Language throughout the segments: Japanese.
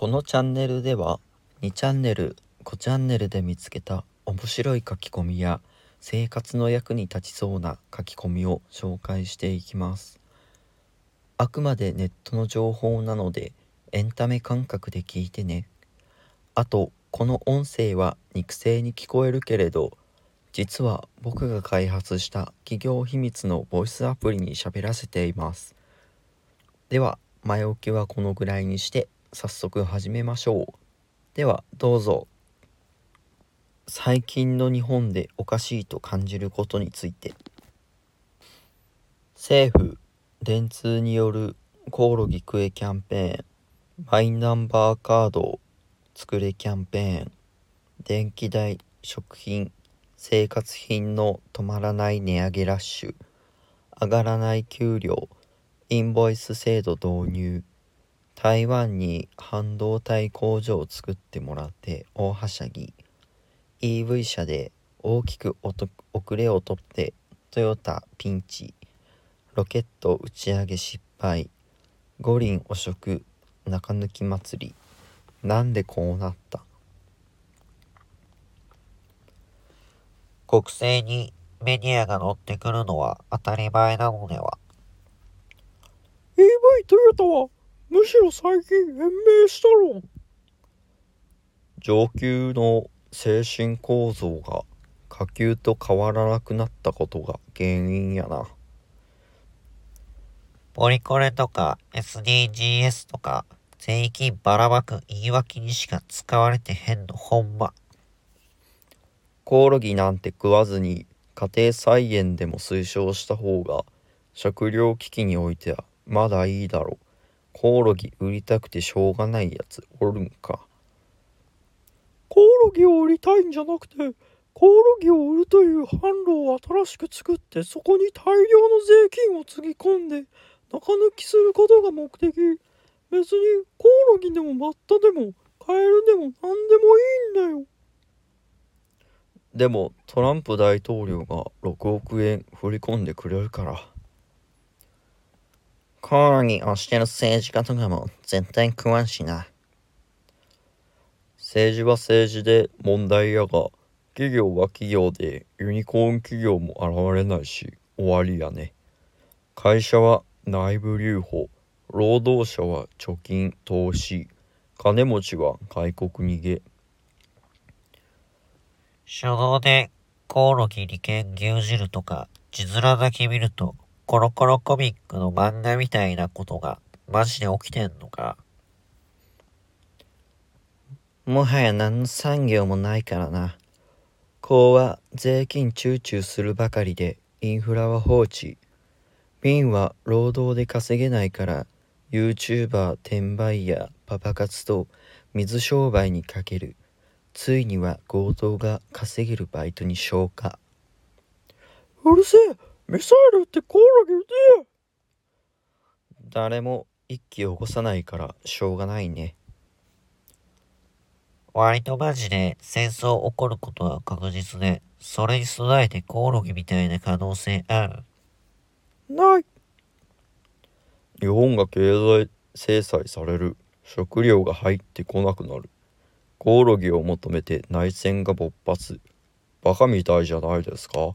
このチャンネルでは2チャンネル5チャンネルで見つけた面白い書き込みや生活の役に立ちそうな書き込みを紹介していきます。あくまでネットの情報なのでエンタメ感覚で聞いてね。あとこの音声は肉声に聞こえるけれど実は僕が開発した企業秘密のボイスアプリに喋らせています。では前置きはこのぐらいにして早速始めましょう。ではどうぞ。最近の日本でおかしいと感じることについて。政府電通によるコオロギ食えキャンペーン。マイナンバーカードを作れキャンペーン。電気代食品生活品の止まらない値上げラッシュ。上がらない給料。インボイス制度導入。台湾に半導体工場を作ってもらって大はしゃぎ。EV 車で大きく遅れをとってトヨタピンチ。ロケット打ち上げ失敗。五輪汚職。中抜き祭り。なんでこうなった？国政にメディアが乗ってくるのは当たり前なのでは。EV トヨタはむしろ最近延命したろ。上級の精神構造が下級と変わらなくなったことが原因やな。ポリコレとか SDGs とか税金ばらまく言い訳にしか使われてへんのほんま。コオロギなんて食わずに家庭菜園でも推奨した方が食糧危機においてはまだいいだろうコオロギ売りたくてしょうがないやつ。おるんか。コオロギを売りたいんじゃなくてコオロギを売るという販路を新しく作ってそこに大量の税金をつぎ込んで中抜きすることが目的。別にコオロギでもバッタでもカエルでも何でもいいんだよ。でもトランプ大統領が6億円振り込んでくれるから。コオロギをしてる政治家とかも絶対食わんしな。政治は政治で問題やが企業は企業でユニコーン企業も現れないし終わりやね。会社は内部留保労働者は貯金投資金持ちは外国逃げ。初動でコオロギに剣牛汁とか字面だけ見るとコロコロコミックの漫画みたいなことがマジで起きてんのか？もはや何の産業もないからな。こうは税金チューチューするばかりでインフラは放置。民は労働で稼げないから YouTuber 転売ヤパパ活と水商売にかける。ついには強盗が稼げるバイトに消化。うるせえ！ミサイルってコオロギ撃て誰も一気を起こさないからしょうがないね。割とマジで戦争起こることは確実でそれに備えてコオロギみたいな可能性ある。ない。日本が経済制裁される。食料が入ってこなくなる。コオロギを求めて内戦が勃発。バカみたいじゃないですか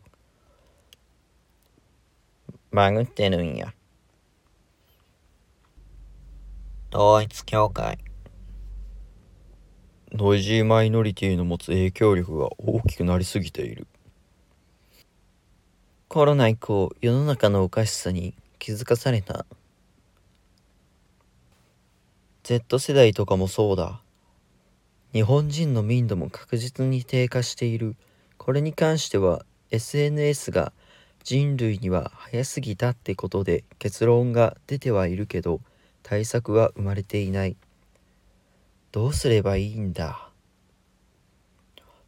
バグってるんや。統一教会。ノイジーマイノリティの持つ影響力が大きくなりすぎている。コロナ以降世の中のおかしさに気づかされた。Z 世代とかもそうだ。日本人の民度も確実に低下している。これに関しては SNS が人類には早すぎたってことで結論が出てはいるけど対策は生まれていないどうすればいいんだ？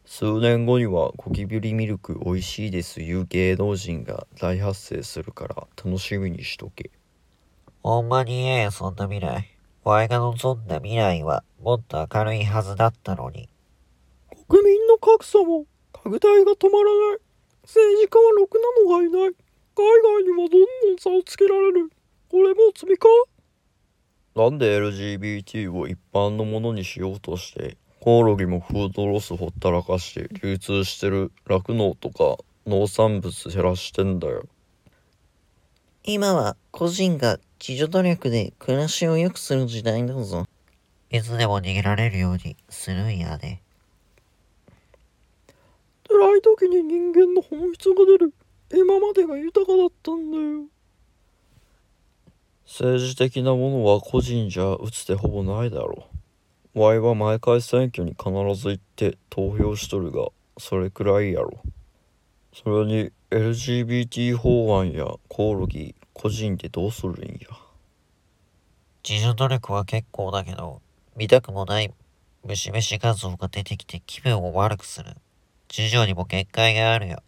数年後にはゴキブリミルク美味しいですいう芸能人が大発生するから楽しみにしとけほんまにええよそんな未来わいが望んだ未来はもっと明るいはずだったのに。国民の格差も拡大が止まらない。政治家はろくなのがいない。海外にもどんどん差をつけられる。これも罪か？なんで LGBT を一般のものにしようとしてコオロギもフードロスほったらかして流通してる酪農とか農産物減らしてんだよ今は個人が自助努力で暮らしを良くする時代だぞ。いつでも逃げられるようにするんやで。辛い時に人間の本質が出る。今までが豊かだったんだよ。政治的なものは個人じゃ打つ手ほぼないだろう。ワイは毎回選挙に必ず行って投票しとるがそれくらいやろそれに LGBT 法案やコオロギ個人でどうするんや。自助努力は結構だけど、見たくもない虫飯画像が出てきて気分を悪くする。事情にも限界があるよ。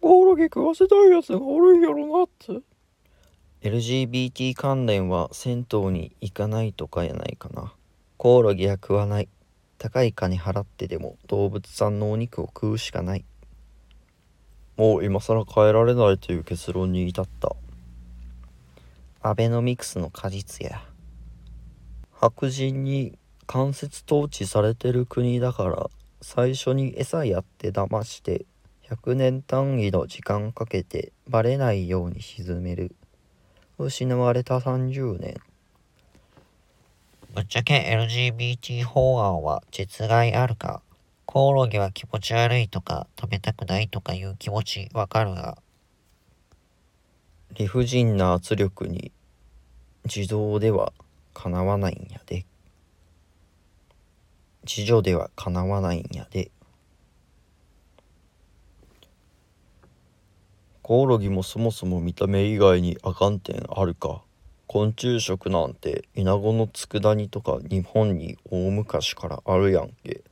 コオロギ食わせたいやつがおるんやろなって。LGBT 関連は銭湯に行かないとかやないかな。コオロギは食わない。高い金払ってでも動物産のお肉を食うしかない。もう今更変えられないという結論に至った。アベノミクスの果実や。白人に間接統治されてる国だから最初に餌やって騙して100年単位の時間かけてバレないように沈める。失われた30年。ぶっちゃけ LGBT 法案は実害あるかコオロギは気持ち悪いとか食べたくないとかいう気持ちわかるが、理不尽な圧力に自動ではかなわないんやで自助ではかなわないんやで。コオロギもそもそも見た目以外にあかん点あるか。昆虫食なんてイナゴの佃煮とか日本に大昔からあるやんけ。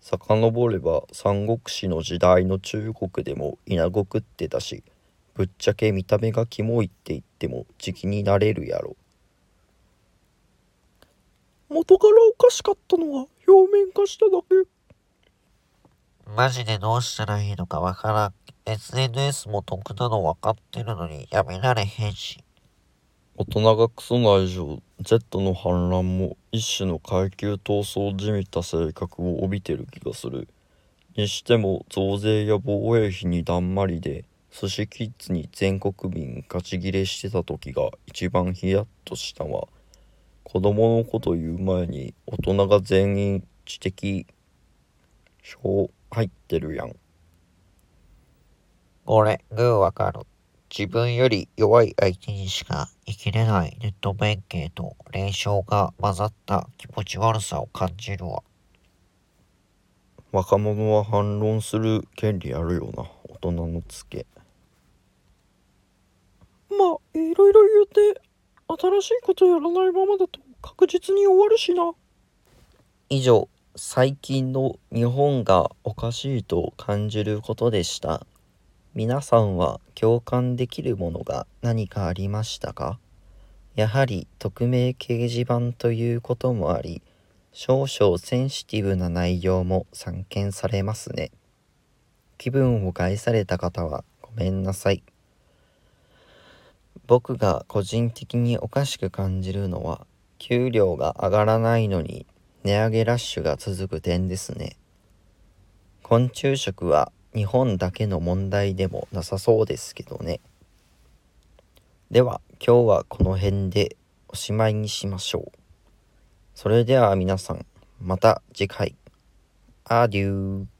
遡れば三国志の時代の中国でもイナゴ食ってたしぶっちゃけ見た目がキモいって言っても時期になれるやろ。元からおかしかったのは表面化しただけマジでどうしたらいいのかわからん。SNS も得なの分かってるのにやめられへんし。大人がクソな以上 Z の反乱も一種の階級闘争じみた性格を帯びてる気がするにしても増税や防衛費にだんまりで寿司キッズに全国民ガチギレしてた時が一番ヒヤッとしたわ子供のこと言う前に大人が全員知的票入ってるやん俺、グーわかる。自分より弱い相手にしか生きれないネット弁慶と霊障が混ざった気持ち悪さを感じるわ。若者は反論する権利あるよな大人のつけまあいろいろ言うて新しいことやらないままだと確実に終わるしな。以上最近の日本がおかしいと感じることでした。皆さんは共感できるものが何かありましたか？やはり匿名掲示板ということもあり少々センシティブな内容も散見されますね。気分を害された方はごめんなさい。僕が個人的におかしく感じるのは給料が上がらないのに値上げラッシュが続く点ですね。昆虫食は日本だけの問題でもなさそうですけどね。では今日はこの辺でおしまいにしましょう。それでは皆さんまた次回。アデュー。